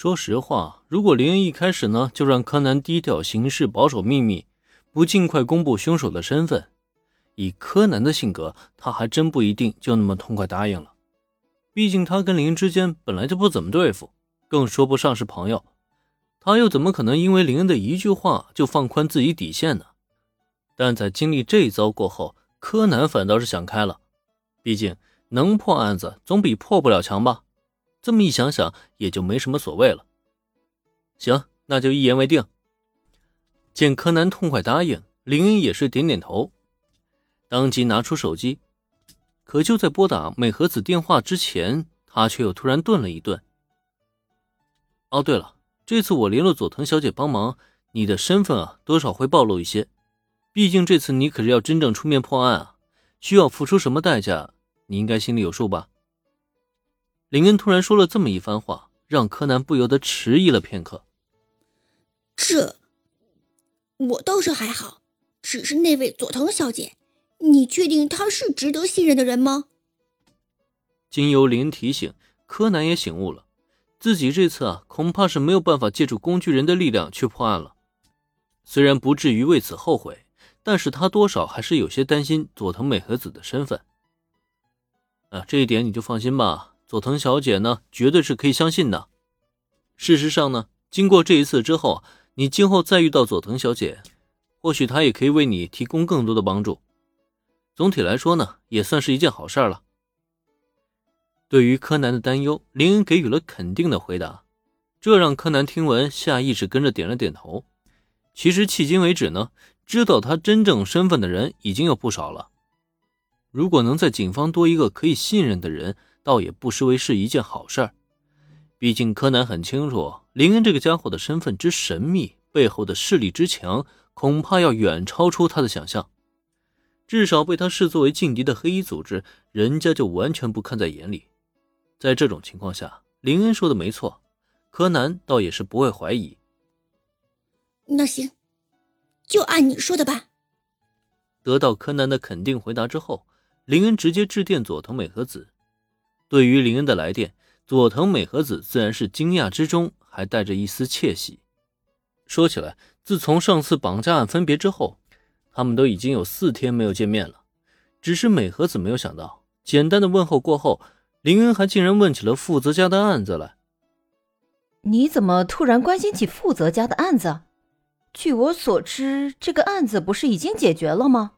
说实话，如果林恩一开始呢就让柯南低调行事，保守秘密，不尽快公布凶手的身份，以柯南的性格，他还真不一定就那么痛快答应了。毕竟他跟林恩之间本来就不怎么对付，更说不上是朋友。他又怎么可能因为林恩的一句话就放宽自己底线呢？但在经历这一遭过后，柯南反倒是想开了。毕竟能破案子总比破不了强吧。这么一想想，也就没什么所谓了。行，那就一言为定。见柯南痛快答应，林恩也是点点头，当即拿出手机。可就在拨打美和子电话之前，他却又突然顿了一顿。哦，对了，这次我联络佐藤小姐帮忙，你的身份啊，多少会暴露一些。毕竟这次你可是要真正出面破案啊，需要付出什么代价，你应该心里有数吧？林恩突然说了这么一番话，让柯南不由得迟疑了片刻。这，我倒是还好，只是那位佐藤小姐，你确定她是值得信任的人吗？经由林恩提醒，柯南也醒悟了，自己这次啊，恐怕是没有办法借助工具人的力量去破案了。虽然不至于为此后悔，但是他多少还是有些担心佐藤美和子的身份。啊，这一点你就放心吧。佐藤小姐呢，绝对是可以相信的。事实上呢，经过这一次之后，你今后再遇到佐藤小姐，或许她也可以为你提供更多的帮助。总体来说呢，也算是一件好事了。对于柯南的担忧，林恩给予了肯定的回答，这让柯南听闻，下意识跟着点了点头。其实迄今为止呢，知道他真正身份的人已经有不少了。如果能在警方多一个可以信任的人，倒也不失为是一件好事儿，毕竟柯南很清楚林恩这个家伙的身份之神秘，背后的势力之强，恐怕要远超出他的想象。至少被他视作为劲敌的黑衣组织，人家就完全不看在眼里。在这种情况下，林恩说的没错，柯南倒也是不会怀疑。那行，就按你说的办。得到柯南的肯定回答之后，林恩直接致电佐藤美和子。对于林恩的来电，佐藤美和子自然是惊讶之中还带着一丝窃喜。说起来，自从上次绑架案分别之后，他们都已经有四天没有见面了。只是美和子没有想到，简单的问候过后，林恩还竟然问起了负责家的案子来。你怎么突然关心起负责家的案子？据我所知，这个案子不是已经解决了吗？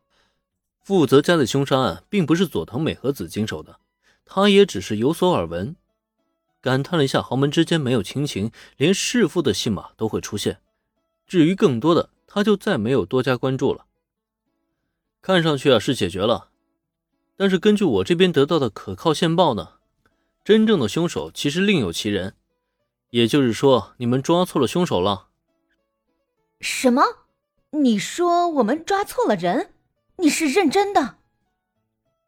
负责家的凶杀案并不是佐藤美和子经手的。他也只是有所耳闻，感叹了一下豪门之间没有亲情，连弑父的戏码都会出现。至于更多的，他就再没有多加关注了。看上去啊是解决了，但是根据我这边得到的可靠线报呢，真正的凶手其实另有其人。也就是说，你们抓错了凶手了。什么？你说我们抓错了人？你是认真的？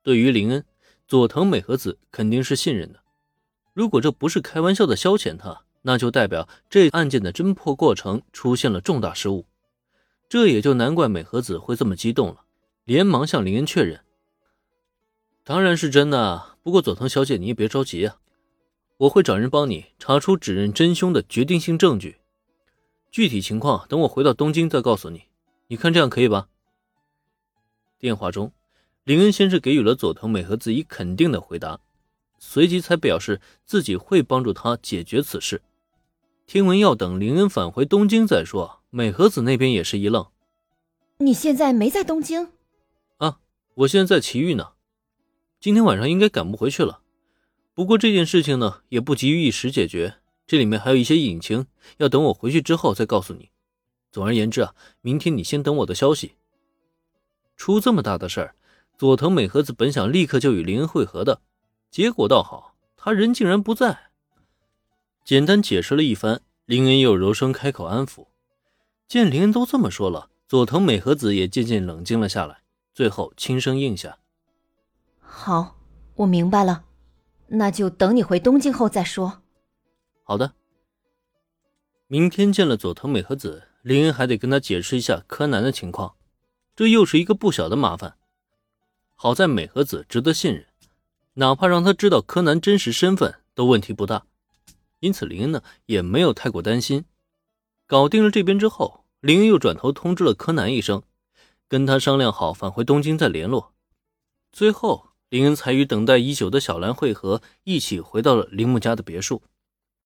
对于林恩。佐藤美和子肯定是信任的，如果这不是开玩笑的消遣他，那就代表这案件的侦破过程出现了重大失误。这也就难怪美和子会这么激动了，连忙向林恩确认：“当然是真的，不过佐藤小姐你也别着急啊，我会找人帮你查出指认真凶的决定性证据。具体情况等我回到东京再告诉你，你看这样可以吧？”电话中。林恩先是给予了佐藤美和子以肯定的回答，随即才表示自己会帮助他解决此事。听闻要等林恩返回东京再说，美和子那边也是一愣：“你现在没在东京？啊，我现在在奇遇呢，今天晚上应该赶不回去了。不过这件事情呢，也不急于一时解决，这里面还有一些隐情，要等我回去之后再告诉你。总而言之啊，明天你先等我的消息。出这么大的事儿。”佐藤美和子本想立刻就与林恩会合的，结果倒好，他人竟然不在。简单解释了一番，林恩又柔声开口安抚。见林恩都这么说了，佐藤美和子也渐渐冷静了下来，最后轻声应下：“好，我明白了，那就等你回东京后再说。”好的。明天见了佐藤美和子，林恩还得跟他解释一下柯南的情况，这又是一个不小的麻烦。好在美和子值得信任，哪怕让他知道柯南真实身份都问题不大。因此林恩呢也没有太过担心。搞定了这边之后，林恩又转头通知了柯南一声，跟他商量好返回东京再联络。最后，林恩才与等待已久的小兰会合，一起回到了铃木家的别墅。